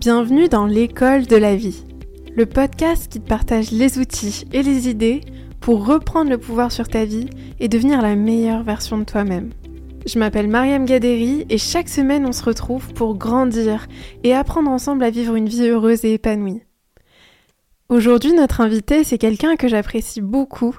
Bienvenue dans l'école de la vie, le podcast qui te partage les outils et les idées pour reprendre le pouvoir sur ta vie et devenir la meilleure version de toi-même. Je m'appelle Mariam Gaderi et chaque semaine on se retrouve pour grandir et apprendre ensemble à vivre une vie heureuse et épanouie. Aujourd'hui notre invitée c'est quelqu'un que j'apprécie beaucoup.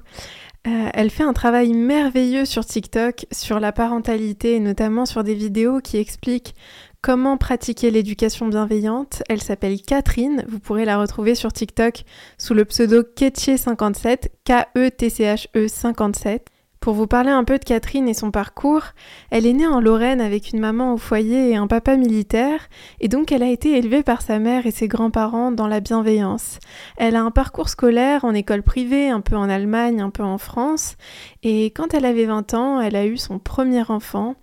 Euh, elle fait un travail merveilleux sur TikTok, sur la parentalité et notamment sur des vidéos qui expliquent comment pratiquer l'éducation bienveillante? Elle s'appelle Catherine, vous pourrez la retrouver sur TikTok sous le pseudo Ketche57, K-E-T-C-H-E 57. Pour vous parler un peu de Catherine et son parcours, elle est née en Lorraine avec une maman au foyer et un papa militaire, et donc elle a été élevée par sa mère et ses grands-parents dans la bienveillance. Elle a un parcours scolaire en école privée, un peu en Allemagne, un peu en France, et quand elle avait 20 ans, elle a eu son premier enfant,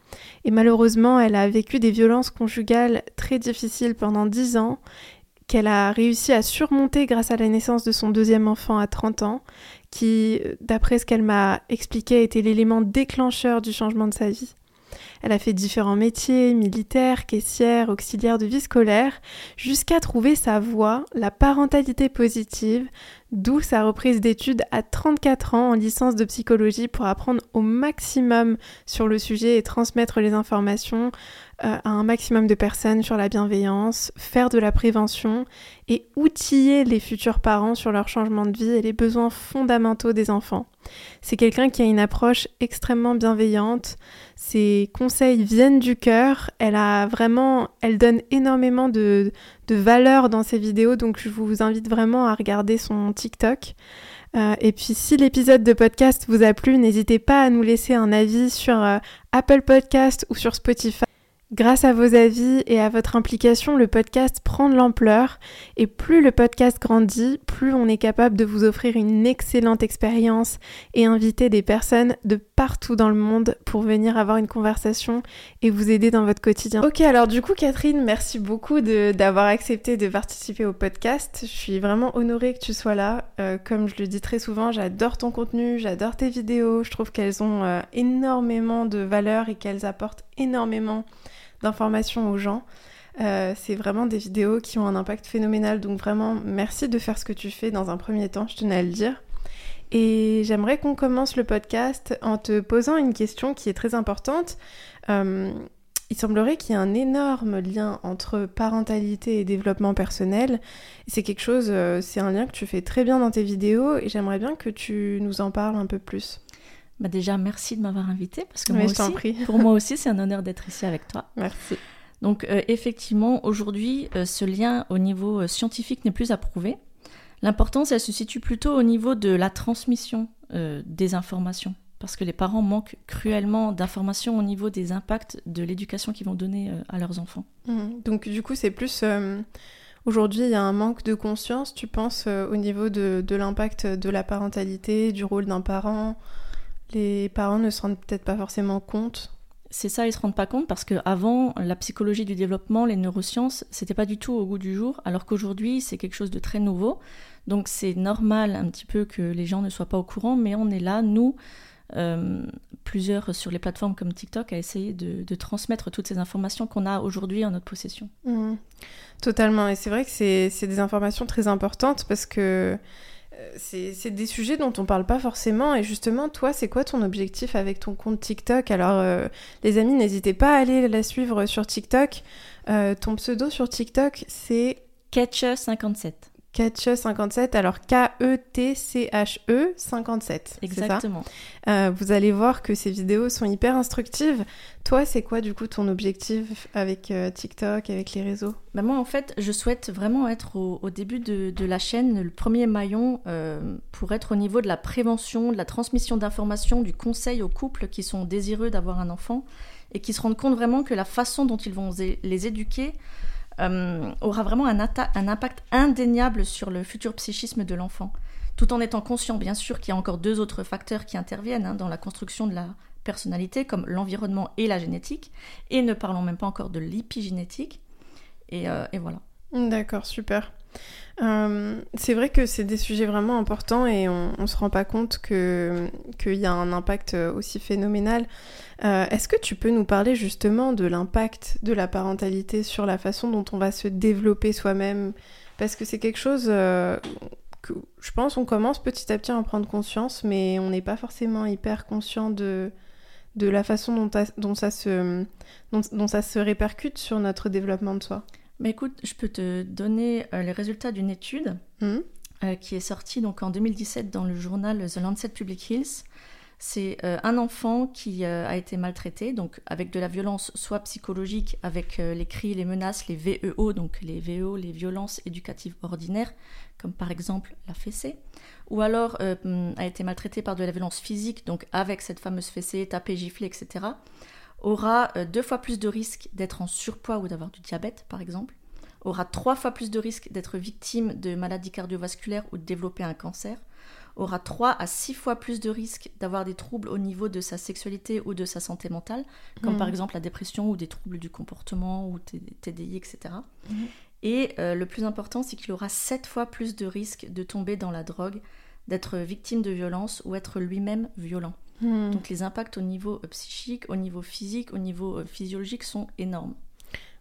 et malheureusement elle a vécu des violences conjugales très difficiles pendant 10 ans, qu'elle a réussi à surmonter grâce à la naissance de son deuxième enfant à 30 ans, qui, d'après ce qu'elle m'a expliqué, était l'élément déclencheur du changement de sa vie. Elle a fait différents métiers, militaires, caissière, auxiliaire de vie scolaire, jusqu'à trouver sa voie, la parentalité positive, d'où sa reprise d'études à 34 ans en licence de psychologie pour apprendre au maximum sur le sujet et transmettre les informations euh, à un maximum de personnes sur la bienveillance, faire de la prévention et outiller les futurs parents sur leur changement de vie et les besoins fondamentaux des enfants. C'est quelqu'un qui a une approche extrêmement bienveillante, ses conseils viennent du cœur, elle a vraiment, elle donne énormément de, de valeur dans ses vidéos, donc je vous invite vraiment à regarder son TikTok. Euh, et puis si l'épisode de podcast vous a plu, n'hésitez pas à nous laisser un avis sur euh, Apple Podcast ou sur Spotify. Grâce à vos avis et à votre implication, le podcast prend de l'ampleur et plus le podcast grandit, plus on est capable de vous offrir une excellente expérience et inviter des personnes de partout dans le monde pour venir avoir une conversation et vous aider dans votre quotidien. Ok, alors du coup Catherine, merci beaucoup d'avoir accepté de participer au podcast. Je suis vraiment honorée que tu sois là. Euh, comme je le dis très souvent, j'adore ton contenu, j'adore tes vidéos, je trouve qu'elles ont euh, énormément de valeur et qu'elles apportent énormément d'informations aux gens. Euh, c'est vraiment des vidéos qui ont un impact phénoménal. Donc vraiment, merci de faire ce que tu fais dans un premier temps, je tenais à le dire. Et j'aimerais qu'on commence le podcast en te posant une question qui est très importante. Euh, il semblerait qu'il y ait un énorme lien entre parentalité et développement personnel. C'est quelque chose, euh, c'est un lien que tu fais très bien dans tes vidéos et j'aimerais bien que tu nous en parles un peu plus. Bah déjà, merci de m'avoir invité parce que moi aussi, pour moi aussi, c'est un honneur d'être ici avec toi. Merci. Donc euh, effectivement, aujourd'hui, euh, ce lien au niveau euh, scientifique n'est plus approuvé. L'importance, elle se situe plutôt au niveau de la transmission des informations, parce que les parents manquent cruellement d'informations au niveau des impacts de l'éducation qu'ils vont donner à leurs enfants. Mmh. Donc du coup, c'est plus Aujourd'hui, il y a un manque de conscience, tu penses, au niveau de, de l'impact de la parentalité, du rôle d'un parent, les parents ne se rendent peut-être pas forcément compte. C'est ça, ils se rendent pas compte parce qu'avant, la psychologie du développement, les neurosciences, c'était pas du tout au goût du jour, alors qu'aujourd'hui, c'est quelque chose de très nouveau. Donc c'est normal un petit peu que les gens ne soient pas au courant, mais on est là, nous, euh, plusieurs sur les plateformes comme TikTok, à essayer de, transmettre toutes ces informations qu'on a aujourd'hui en notre possession. Mmh. Totalement, et c'est vrai que c'est des informations très importantes parce que c'est des sujets dont on parle pas forcément. Et justement, toi, c'est quoi ton objectif avec ton compte TikTok? Alors, euh, les amis, n'hésitez pas à aller la suivre sur TikTok. Euh, ton pseudo sur TikTok, c'est Ketche57. Ketche57, alors K-E-T-C-H-E 57. Exactement. Euh, vous allez voir que ces vidéos sont hyper instructives. Toi, c'est quoi du coup ton objectif avec euh, TikTok, avec les réseaux? Bah Moi, en fait, je souhaite vraiment être au, début de, la chaîne, le premier maillon euh, pour être au niveau de la prévention, de la transmission d'informations, du conseil aux couples qui sont désireux d'avoir un enfant et qui se rendent compte vraiment que la façon dont ils vont les éduquer euh, aura vraiment un, impact indéniable sur le futur psychisme de l'enfant, tout en étant conscient bien sûr qu'il y a encore deux autres facteurs qui interviennent hein, dans la construction de la personnalité, comme l'environnement et la génétique, et ne parlons même pas encore de l'épigénétique. Euh, et voilà. D'accord, super. Euh, c'est vrai que c'est des sujets vraiment importants et on, ne se rend pas compte qu'il y a un impact aussi phénoménal. Euh, est-ce que tu peux nous parler justement de l'impact de la parentalité sur la façon dont on va se développer soi-même? Parce que c'est quelque chose euh, que je pense on commence petit à petit à en prendre conscience, mais on n'est pas forcément hyper conscient de, de la façon dont, ça se, dont ça se répercute sur notre développement de soi. Mais écoute, je peux te donner euh, les résultats d'une étude mmh. euh, qui est sortie donc en 2017 dans le journal The Lancet Public Health. C'est euh, un enfant qui a été maltraité, donc avec de la violence soit psychologique, avec les cris, les menaces, les VEO, donc les VEO, les violences éducatives ordinaires, comme par exemple la fessée, ou alors a été maltraité par de la violence physique, donc avec cette fameuse fessée, tapée, giflée, etc aura euh, deux fois plus de risques d'être en surpoids ou d'avoir du diabète, par exemple, aura trois fois plus de risques d'être victime de maladies cardiovasculaires ou de développer un cancer, aura trois à six fois plus de risques d'avoir des troubles au niveau de sa sexualité ou de sa santé mentale, comme par mmh. exemple la dépression ou des troubles du comportement ou TDI, etc. Et mmh. euh, le plus important, c'est qu'il aura sept fois plus de risques de tomber dans la drogue, d'être victime de violence ou être lui-même violent. Hmm. Donc les impacts au niveau euh, psychique, au niveau physique, au niveau euh, physiologique sont énormes.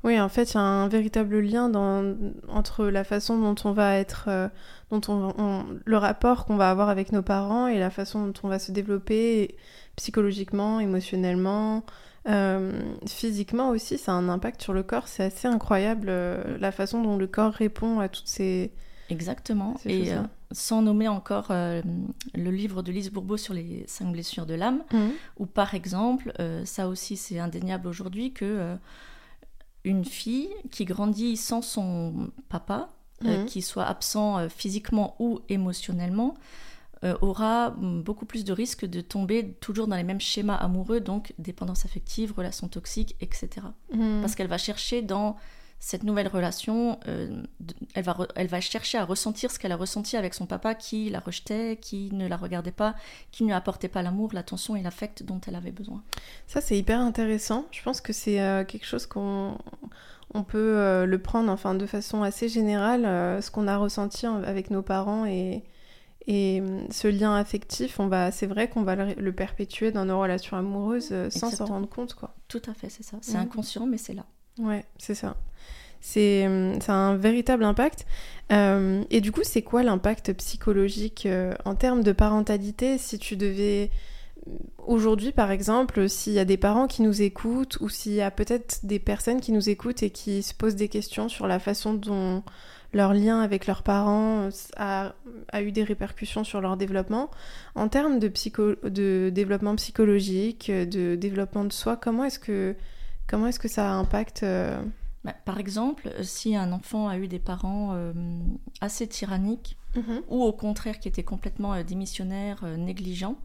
Oui, en fait, il y a un véritable lien dans, entre la façon dont on va être, euh, dont on, le rapport qu'on va avoir avec nos parents et la façon dont on va se développer psychologiquement, émotionnellement, physiquement aussi. Ça a un impact sur le corps. C'est assez incroyable la façon dont le corps répond à toutes ces, Exactement. et euh, sans nommer encore euh, le livre de Lise Bourbeau sur les cinq blessures de l'âme, mhm. ou par exemple, euh, ça aussi c'est indéniable aujourd'hui, que une fille qui grandit sans son papa, mhm. qui soit absent physiquement ou émotionnellement, aura beaucoup plus de risques de tomber toujours dans les mêmes schémas amoureux, donc dépendance affective, relations toxiques, etc. Mhm. Parce qu'elle va chercher dans cette nouvelle relation, euh, elle, va elle va chercher à ressentir ce qu'elle a ressenti avec son papa qui la rejetait, qui ne la regardait pas, qui ne lui apportait pas l'amour, l'attention et l'affect dont elle avait besoin. Ça, c'est hyper intéressant. Je pense que c'est euh, quelque chose qu'on on peut euh, le prendre enfin, de façon assez générale, ce qu'on a ressenti avec nos parents et, et ce lien affectif, on va, c'est vrai qu'on va le, perpétuer dans nos relations amoureuses sans s'en rendre compte. Quoi. Tout à fait, c'est ça. C'est inconscient, mais c'est là. Ouais, c'est ça. C'est ça a un véritable impact. Euh, et du coup, c'est quoi l'impact psychologique euh, en termes de parentalité? Si tu devais aujourd'hui, par exemple, s'il y a des parents qui nous écoutent ou s'il y a peut-être des personnes qui nous écoutent et qui se posent des questions sur la façon dont leur lien avec leurs parents a, a eu des répercussions sur leur développement. En termes de, psycho, de développement psychologique, de développement de soi, comment est-ce que, comment est-ce que ça impacte euh, bah, par exemple, si un enfant a eu des parents euh, assez tyranniques, mhm. ou au contraire qui étaient complètement euh, démissionnaires, euh, négligents,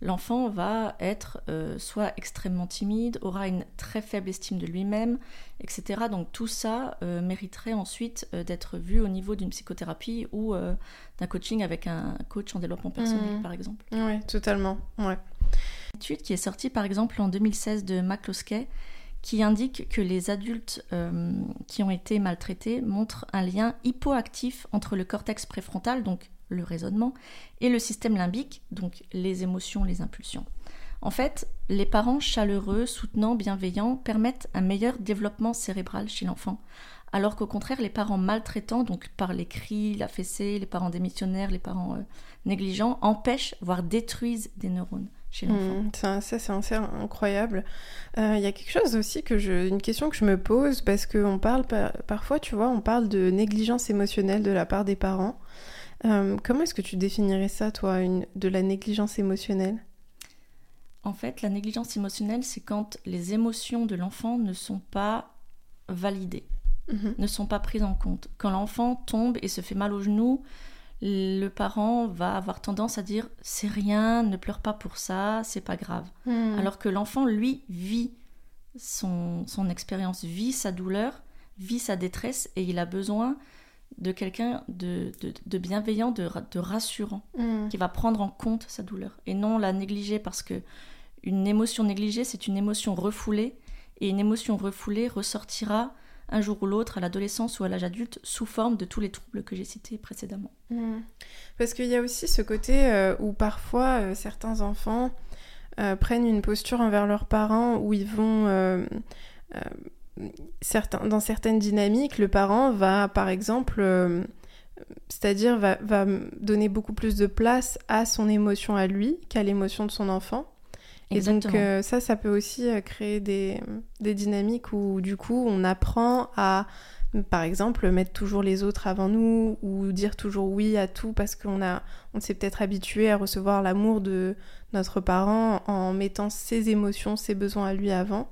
l'enfant va être soit extrêmement timide, aura une très faible estime de lui-même, etc. Donc tout ça mériterait ensuite d'être vu au niveau d'une psychothérapie ou d'un coaching avec un coach en développement personnel, mhm. par exemple. Oui, totalement. Ouais. Une étude qui est sortie par exemple en 2016 de McCloskey qui indique que les adultes euh, qui ont été maltraités montrent un lien hypoactif entre le cortex préfrontal, donc le raisonnement, et le système limbique, donc les émotions, les impulsions. En fait, les parents chaleureux, soutenants, bienveillants permettent un meilleur développement cérébral chez l'enfant, alors qu'au contraire, les parents maltraitants, donc par les cris, la fessée, les parents démissionnaires, les parents euh, négligents, empêchent, voire détruisent des neurones chez l'enfant. Mmh, ça, c'est incroyable. Euh, il y a quelque chose aussi que je, une question que je me pose parce qu'on parle parfois, tu vois, on parle de négligence émotionnelle de la part des parents. Euh, comment est-ce que tu définirais ça, toi, une, de la négligence émotionnelle? En fait, la négligence émotionnelle, c'est quand les émotions de l'enfant ne sont pas validées, mmh ne sont pas prises en compte. Quand l'enfant tombe et se fait mal au genou, le parent va avoir tendance à dire c'est rien, ne pleure pas pour ça, c'est pas grave. Hmm. Alors que l'enfant, lui, vit son, expérience, vit sa douleur, vit sa détresse et il a besoin de quelqu'un de, bienveillant, de, rassurant, hmm. qui va prendre en compte sa douleur et non la négliger parce que une émotion négligée, c'est une émotion refoulée et une émotion refoulée ressortira un jour ou l'autre à l'adolescence ou à l'âge adulte sous forme de tous les troubles que j'ai cités précédemment. Mmh. Parce qu'il y a aussi ce côté euh, où parfois euh, certains enfants euh, prennent une posture envers leurs parents où ils vont... Certains, dans certaines dynamiques, le parent va, par exemple, c'est-à-dire va, va, donner beaucoup plus de place à son émotion à lui qu'à l'émotion de son enfant. Et donc euh, ça, ça peut aussi euh, créer des, des, dynamiques où du coup on apprend à, par exemple, mettre toujours les autres avant nous ou dire toujours oui à tout parce qu'on a, on s'est peut-être habitué à recevoir l'amour de notre parent en mettant ses émotions, ses besoins à lui avant.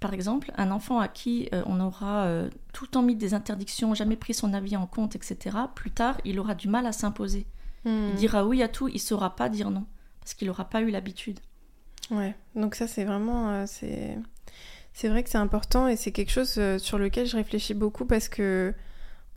Par exemple, un enfant à qui euh, on aura tout le temps mis des interdictions, jamais pris son avis en compte, etc., plus tard, il aura du mal à s'imposer. Hmm. Il dira oui à tout, il saura pas dire non, parce qu'il n'aura pas eu l'habitude. Ouais, donc ça c'est vraiment... Euh, c'est... c'est vrai que c'est important et c'est quelque chose euh, sur lequel je réfléchis beaucoup parce que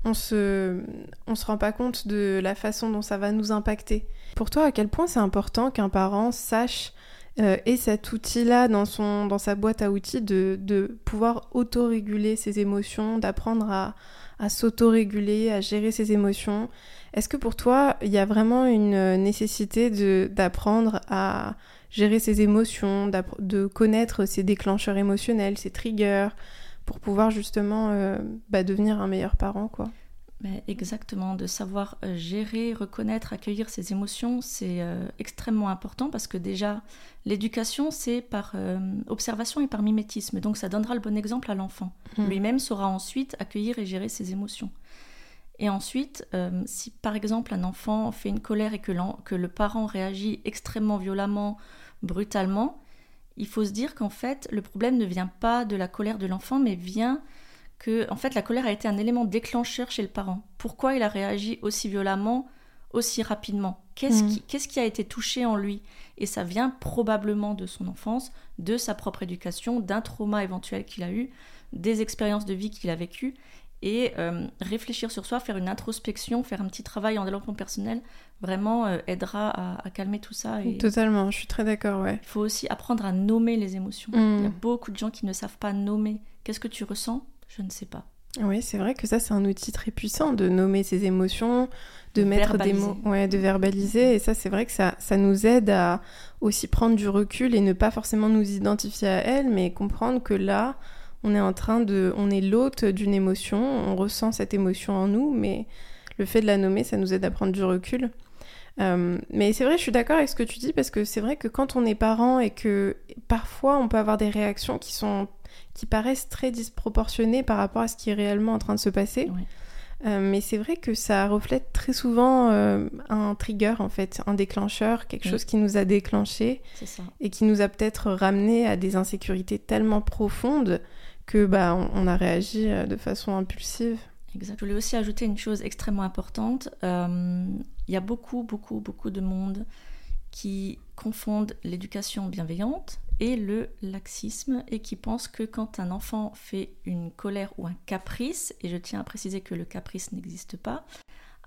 on se, on se rend pas compte de la façon dont ça va nous impacter. Pour toi, à quel point c'est important qu'un parent sache euh, et cet outil-là dans, son, dans sa boîte à outils de, de pouvoir autoréguler ses émotions, d'apprendre à, à s'autoréguler, à gérer ses émotions? Est-ce que pour toi, il y a vraiment une nécessité d'apprendre à gérer ses émotions, de connaître ses déclencheurs émotionnels, ses triggers, pour pouvoir justement euh, bah, devenir un meilleur parent, quoi. exactement, de savoir euh, gérer, reconnaître, accueillir ses émotions, c'est euh, extrêmement important parce que déjà, l'éducation, c'est par observation et par mimétisme. Donc ça donnera le bon exemple à l'enfant. Mmh. Lui-même saura ensuite accueillir et gérer ses émotions. Et ensuite, si par exemple un enfant fait une colère et que, que le parent réagit extrêmement violemment brutalement, il faut se dire qu'en fait, le problème ne vient pas de la colère de l'enfant, mais vient que, en fait, la colère a été un élément déclencheur chez le parent. Pourquoi il a réagi aussi violemment, aussi rapidement? Qu'est-ce mmh. qui, qui, a été touché en lui? Et ça vient probablement de son enfance, de sa propre éducation, d'un trauma éventuel qu'il a eu, des expériences de vie qu'il a vécues et euh, réfléchir sur soi, faire une introspection, faire un petit travail en développement personnel, vraiment euh, aidera à, calmer tout ça. Et... Totalement, je suis très d'accord, ouais. Il faut aussi apprendre à nommer les émotions. Il y a mm. beaucoup de gens qui ne savent pas nommer. Qu'est-ce que tu ressens? Je ne sais pas. Oui, c'est vrai que ça, c'est un outil très puissant de nommer ses émotions, de, mettre des mots, ouais, de verbaliser. Et ça, c'est vrai que ça, ça nous aide à aussi prendre du recul et ne pas forcément nous identifier à elles, mais comprendre que là, on est en train de, on est l'hôte d'une émotion, on ressent cette émotion en nous, mais le fait de la nommer, ça nous aide à prendre du recul. Euh, mais c'est vrai, je suis d'accord avec ce que tu dis parce que c'est vrai que quand on est parent et que parfois on peut avoir des réactions qui sont qui paraissent très disproportionnées par rapport à ce qui est réellement en train de se passer. Euh, mais c'est vrai que ça reflète très souvent euh, un trigger en fait, un déclencheur, quelque chose qui nous a déclenché et qui nous a peut-être ramené à des insécurités tellement profondes que bah, on, a réagi euh, de façon impulsive. Exact. Je voulais aussi ajouter une chose extrêmement importante. Euh, il y a beaucoup, beaucoup, beaucoup de monde qui confondent l'éducation bienveillante et le laxisme et qui pensent que quand un enfant fait une colère ou un caprice, et je tiens à préciser que le caprice n'existe pas,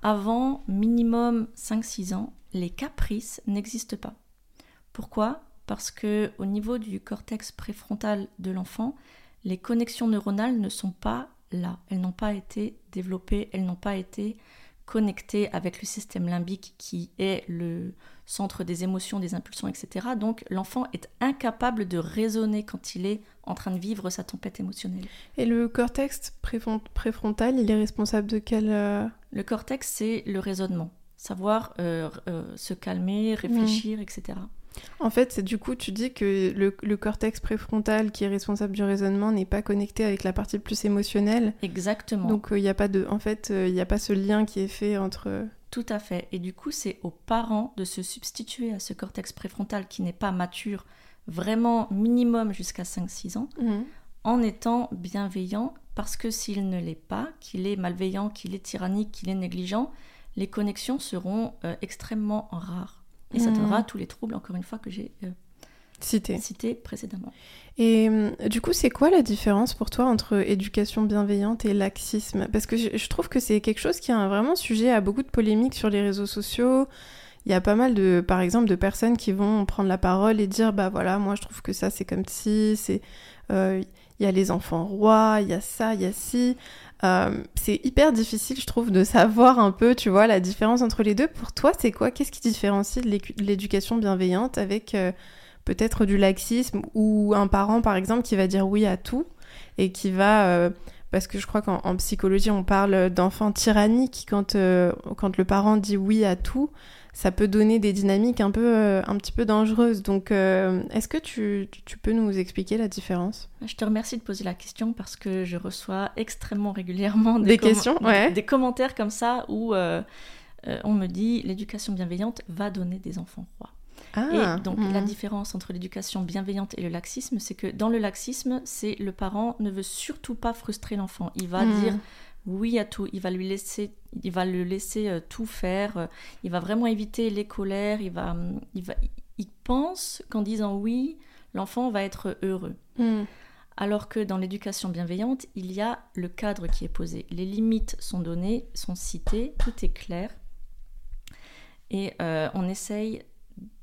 avant minimum 5-6 ans, les caprices n'existent pas. Pourquoi? Parce que au niveau du cortex préfrontal de l'enfant, les connexions neuronales ne sont pas là. Elles n'ont pas été développées, elles n'ont pas été connectées avec le système limbique qui est le centre des émotions, des impulsions, etc. Donc l'enfant est incapable de raisonner quand il est en train de vivre sa tempête émotionnelle. Et le cortex préfrontal, il est responsable de quel... Euh, le cortex, c'est le raisonnement. Savoir euh, euh, se calmer, réfléchir, etc. En fait, du coup, tu dis que le, cortex préfrontal qui est responsable du raisonnement n'est pas connecté avec la partie plus émotionnelle. Exactement. Donc il euh, n'y a pas de, en fait, il n'y a pas ce lien qui est fait entre. Tout à fait. Et du coup, c'est aux parents de se substituer à ce cortex préfrontal qui n'est pas mature, vraiment minimum jusqu'à 5-6 ans, mhm. en étant bienveillant, parce que s'il ne l'est pas, qu'il est malveillant, qu'il est tyrannique, qu'il est négligent, les connexions seront euh, extrêmement rares. Et ça donnera hmm. tous les troubles, encore une fois, que j'ai euh, cités précédemment. Et euh, du coup, c'est quoi la différence pour toi entre éducation bienveillante et laxisme? Parce que je, trouve que c'est quelque chose qui est vraiment sujet à beaucoup de polémiques sur les réseaux sociaux. Il y a pas mal de, par exemple, de personnes qui vont prendre la parole et dire, bah voilà, moi je trouve que ça c'est comme si, c'est, euh, il y a les enfants rois, il y a ça, il y a ci. Euh, c'est hyper difficile, je trouve, de savoir un peu, tu vois, la différence entre les deux. Pour toi, c'est quoi? Qu'est-ce qui différencie l'éducation bienveillante avec euh, peut-être du laxisme ou un parent, par exemple, qui va dire oui à tout et qui va... Euh, parce que je crois qu'en psychologie, on parle d'enfants tyranniques quand le parent dit oui à tout ça peut donner des dynamiques un peu euh, un petit peu dangereuses. Donc, euh, est-ce que tu, tu, peux nous expliquer la différence? Je te remercie de poser la question parce que je reçois extrêmement régulièrement des, questions, ouais. des commentaires comme ça où euh, on me dit l'éducation bienveillante va donner des enfants rois. Ah, et donc la mhm. différence entre l'éducation bienveillante et le laxisme, c'est que dans le laxisme, c'est le parent ne veut surtout pas frustrer l'enfant. Il va mhm. dire oui à tout. Il va lui laisser, il va le laisser euh, tout faire. Euh, il va vraiment éviter les colères. Il va, hum, il va, il pense qu'en disant oui, l'enfant va être heureux. Hmm. Alors que dans l'éducation bienveillante, il y a le cadre qui est posé. Les limites sont données, sont citées, tout est clair. Et euh, on essaye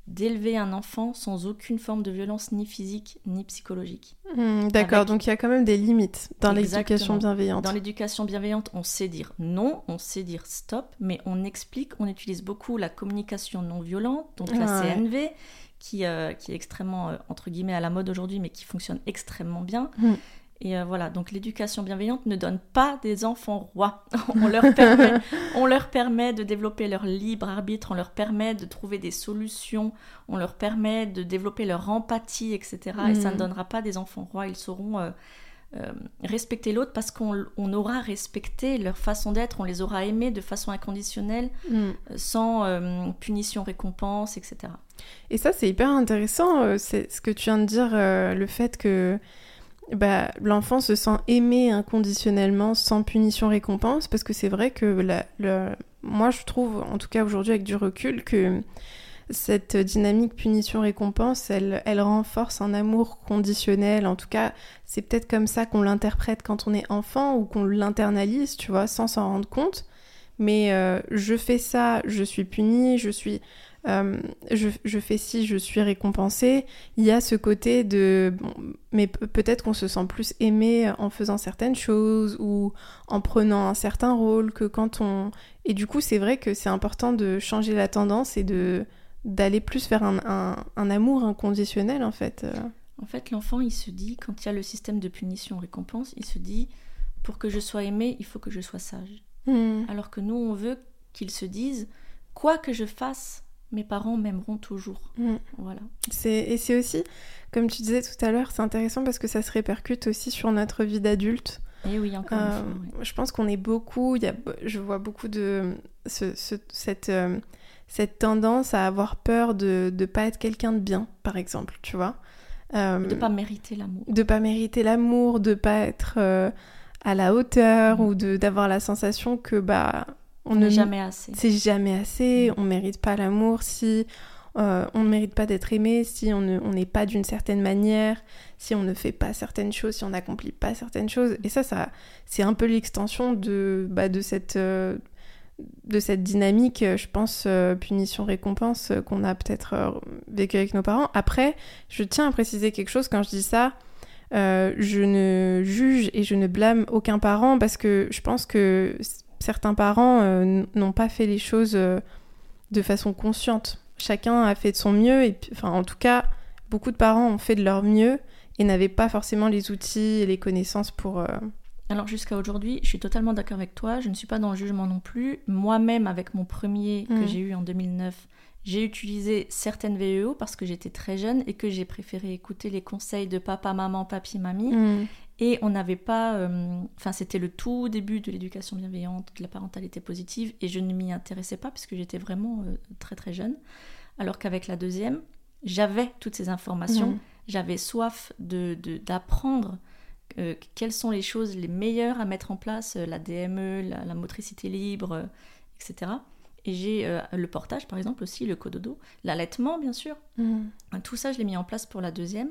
d'élever un enfant sans aucune forme de violence ni physique ni psychologique. Hmm, d'accord, donc il y a quand même des limites dans l'éducation bienveillante. Dans l'éducation bienveillante, on sait dire non, on sait dire stop, mais on explique, on utilise beaucoup la communication non violente, donc la CNV, qui, euh, qui est extrêmement, euh, entre guillemets, à la mode aujourd'hui, mais qui fonctionne extrêmement bien. Hmm. Et euh, voilà, donc l'éducation bienveillante ne donne pas des enfants rois. on, leur permet, on leur permet de développer leur libre arbitre, on leur permet de trouver des solutions, on leur permet de développer leur empathie, etc. Et ça ne mm. donnera pas des enfants rois. Ils sauront euh, euh, respecter l'autre parce qu'on aura respecté leur façon d'être, on les aura aimés de façon inconditionnelle, mm. sans punition, récompense, etc. Et ça, c'est hyper intéressant, c'est ce que tu viens de dire, le fait que bah, l'enfant se sent aimé inconditionnellement sans punition récompense parce que c'est vrai que la, moi je trouve en tout cas aujourd'hui avec du recul que cette dynamique punition-récompense, elle, elle renforce un amour conditionnel. En tout cas, c'est peut-être comme ça qu'on l'interprète quand on est enfant ou qu'on l'internalise, tu vois, sans s'en rendre compte. Mais euh, je fais ça, je suis puni, je suis euh, je, fais ci, je suis récompensée. Il y a ce côté de... mais peut-être qu'on se sent plus aimé en faisant certaines choses ou en prenant un certain rôle que quand on... Et du coup, c'est vrai que c'est important de changer la tendance et de d'aller plus vers un, amour inconditionnel, en fait. En fait, l'enfant, il se dit, quand il y a le système de punition-récompense, il se dit, pour que je sois aimé, il faut que je sois sage. Hmm. Alors que nous, on veut qu'ils se disent, quoi que je fasse, mes parents m'aimeront toujours. Mm. Voilà. Et c'est aussi, comme tu disais tout à l'heure, c'est intéressant parce que ça se répercute aussi sur notre vie d'adulte. Et oui, encore une euh, fois. Je pense qu'on est beaucoup, y a, je vois beaucoup de ce, cette, euh, cette tendance à avoir peur de ne pas être quelqu'un de bien, par exemple, tu vois. Euh, de pas mériter l'amour. De pas mériter l'amour, de pas être euh, à la hauteur mm. ou d'avoir la sensation que bah on n'est jamais assez. C'est jamais assez. On mérite pas l'amour si euh, on ne mérite pas d'être aimé, si on n'est pas d'une certaine manière, si on ne fait pas certaines choses, si on n'accomplit pas certaines choses. Et ça, ça c'est un peu l'extension de, bah, de, cette, euh, de cette dynamique, je pense, euh, punition-récompense qu'on a peut-être vécu avec nos parents. Après, je tiens à préciser quelque chose quand je dis ça. je ne juge et je ne blâme aucun parent parce que je pense que certains parents euh, n'ont pas fait les choses euh, de façon consciente. Chacun a fait de son mieux, et enfin, en tout cas, beaucoup de parents ont fait de leur mieux et n'avaient pas forcément les outils et les connaissances pour. Euh, Alors jusqu'à aujourd'hui, je suis totalement d'accord avec toi, je ne suis pas dans le jugement non plus. Moi-même, avec mon premier que mm. j'ai eu en 2009, j'ai utilisé certaines VEO parce que j'étais très jeune et que j'ai préféré écouter les conseils de papa, maman, papi, mamie. Mm. Et on n'avait pas. Euh, enfin, c'était le tout début de l'éducation bienveillante, de la parentalité positive, et je ne m'y intéressais pas parce que j'étais vraiment euh, très très jeune. Alors qu'avec la deuxième, j'avais toutes ces informations, mmh. j'avais soif d'apprendre de, euh, quelles sont les choses les meilleures à mettre en place, la DME, la, motricité libre, etc. Et j'ai le portage, par exemple, aussi, le cododo, l'allaitement, bien sûr. Mmh. Tout ça, je l'ai mis en place pour la deuxième.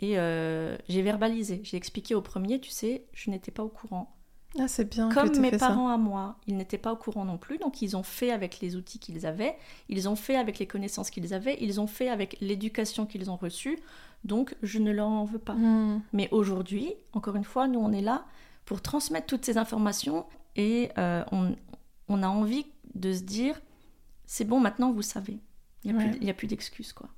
Et euh, j'ai verbalisé, j'ai expliqué au premier, tu sais, je n'étais pas au courant. Ah, c'est bien. Comme mes parents à moi, ils n'étaient pas au courant non plus, donc ils ont fait avec les outils qu'ils avaient, ils ont fait avec les connaissances qu'ils avaient, ils ont fait avec l'éducation qu'ils ont reçue. donc je ne leur en veux pas. Mm. Mais aujourd'hui, encore une fois, nous, on est là pour transmettre toutes ces informations et euh, on, on a envie de se dire, c'est bon, maintenant vous savez. Il n'y a, Ouais. a plus d'excuses, quoi.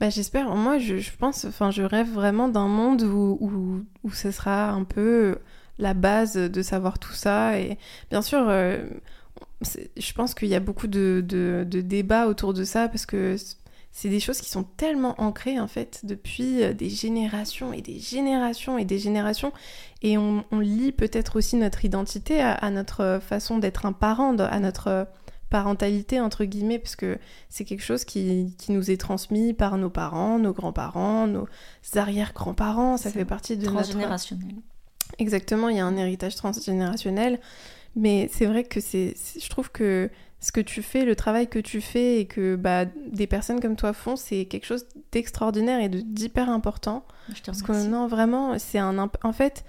Bah, j'espère. Moi, je, pense, enfin, je rêve vraiment d'un monde où, où, ce sera un peu la base de savoir tout ça. Et bien sûr, euh, je pense qu'il y a beaucoup de, de, débats autour de ça parce que c'est des choses qui sont tellement ancrées, en fait, depuis euh, des générations et des générations et des générations. Et on, on lie peut-être aussi notre identité à, à notre façon d'être un parent, à notre parentalité, entre guillemets, parce que c'est quelque chose qui, qui nous est transmis par nos parents, nos grands-parents, nos arrière-grands-parents. Ça fait partie de notre... Transgénérationnel. Exactement, il y a un héritage transgénérationnel. Mais c'est vrai que c'est, je trouve que ce que tu fais, le travail que tu fais et que bah, des personnes comme toi font, c'est quelque chose d'extraordinaire et d'hyper important. Je te Parce que non, vraiment, c'est un. En fait,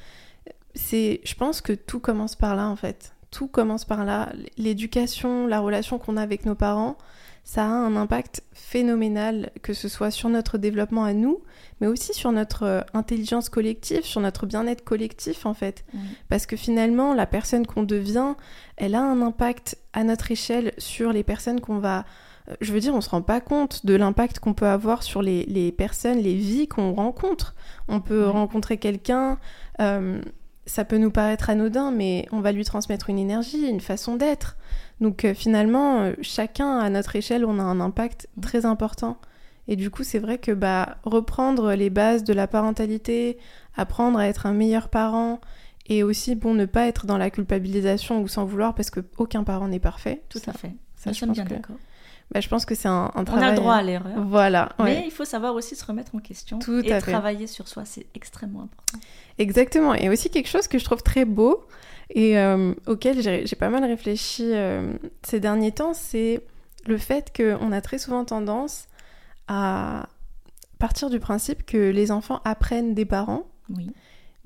c'est. Je pense que tout commence par là, en fait. Tout commence par là. L'éducation, la relation qu'on a avec nos parents, ça a un impact phénoménal, que ce soit sur notre développement à nous, mais aussi sur notre euh, intelligence collective, sur notre bien-être collectif, en fait. Parce que finalement, la personne qu'on devient, elle a un impact à notre échelle sur les personnes qu'on va. euh, Je veux dire, on se rend pas compte de l'impact qu'on peut avoir sur les, les personnes, les vies qu'on rencontre. On peut rencontrer quelqu'un, euh, ça peut nous paraître anodin, mais on va lui transmettre une énergie, une façon d'être. Donc euh, finalement, euh, chacun à notre échelle, on a un impact très important. Et du coup, c'est vrai que bah, reprendre les bases de la parentalité, apprendre à être un meilleur parent, et aussi, bon, ne pas être dans la culpabilisation ou sans vouloir, parce que aucun parent n'est parfait. Tout Ça- à fait. ça, Nous je sommes bien que- d'accord. bah, je pense que c'est un, un On travail. a le droit à euh, l'erreur. Voilà, ouais. Mais il faut savoir aussi se remettre en question Tout et à fait. travailler sur soi, c'est extrêmement important. Exactement. Et aussi quelque chose que je trouve très beau et euh, auquel j'ai pas mal réfléchi euh, ces derniers temps, c'est le fait qu'on a très souvent tendance à partir du principe que les enfants apprennent des parents, Oui.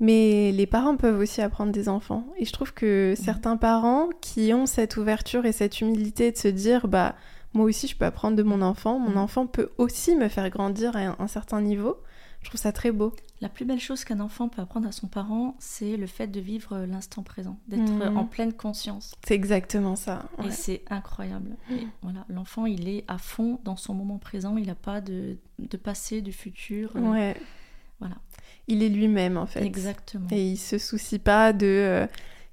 mais les parents peuvent aussi apprendre des enfants. Et je trouve que certains parents qui ont cette ouverture et cette humilité de se dire, bah, moi aussi je peux apprendre de mon enfant, mon enfant peut aussi me faire grandir à un, un certain niveau, je trouve ça très beau. La plus belle chose qu'un enfant peut apprendre à son parent, c'est le fait de vivre l'instant présent, d'être Mhm. en pleine conscience. C'est exactement ça. Et c'est incroyable. Et voilà, l'enfant, il est à fond dans son moment présent. Il n'a pas de, de passé, du futur. euh, Ouais. Voilà. Il est lui-même en fait. Exactement. Et il se soucie pas de euh,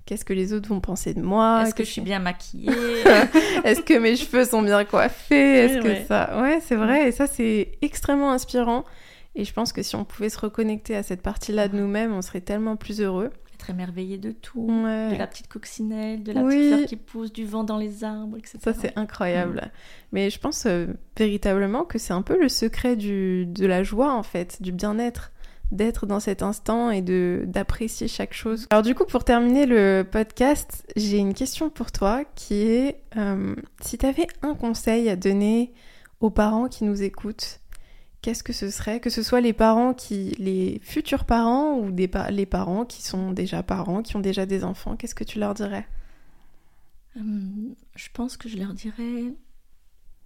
qu'est-ce que les autres vont penser de moi. Est-ce que je suis bien maquillée Est-ce que mes cheveux sont bien coiffés Est-ce Oui, que ouais. ça Ouais, c'est vrai. Et ça, c'est extrêmement inspirant. Et je pense que si on pouvait se reconnecter à cette partie-là de nous-mêmes, on serait tellement plus heureux. Être émerveillé de tout. Ouais. De la petite coccinelle, de la Oui. petite fleur qui pousse, du vent dans les arbres, etc. Ça, c'est incroyable. Mm. Mais je pense euh, véritablement que c'est un peu le secret du, de la joie, en fait, du bien-être, d'être dans cet instant et de d'apprécier chaque chose. Alors du coup, pour terminer le podcast, j'ai une question pour toi qui est euh, si tu avais un conseil à donner aux parents qui nous écoutent, qu'est-ce que ce serait Que ce soit les parents qui, les futurs parents ou des pa- les parents qui sont déjà parents, qui ont déjà des enfants, qu'est-ce que tu leur dirais? Hum, je pense que je leur dirais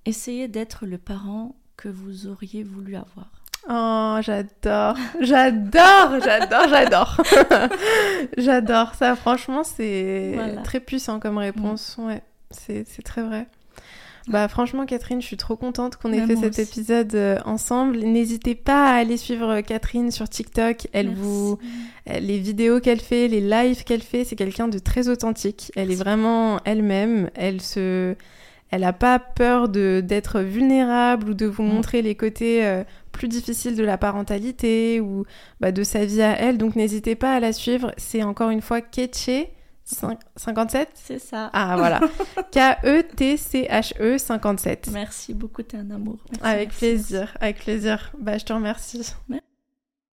essayez d'être le parent que vous auriez voulu avoir. Oh, j'adore, j'adore, j'adore, j'adore. j'adore ça, franchement, c'est Voilà. très puissant comme réponse. Ouais, c'est c'est très vrai. Bah franchement Catherine, je suis trop contente qu'on ait Bah, fait cet aussi. épisode euh, ensemble. N'hésitez pas à aller suivre Catherine sur TikTok. Elle Merci. vous les vidéos qu'elle fait, les lives qu'elle fait, c'est quelqu'un de très authentique. Elle est vraiment elle-même. Elle se, elle a pas peur de d'être vulnérable ou de vous montrer les côtés euh, plus difficiles de la parentalité ou bah, de sa vie à elle. Donc n'hésitez pas à la suivre. C'est encore une fois Ketche 57. C'est ça. Ah voilà, K-E-T-C-H-E 57. Merci beaucoup, t'es un amour. Merci, Avec merci. plaisir, avec plaisir. Bah je te remercie. Merci.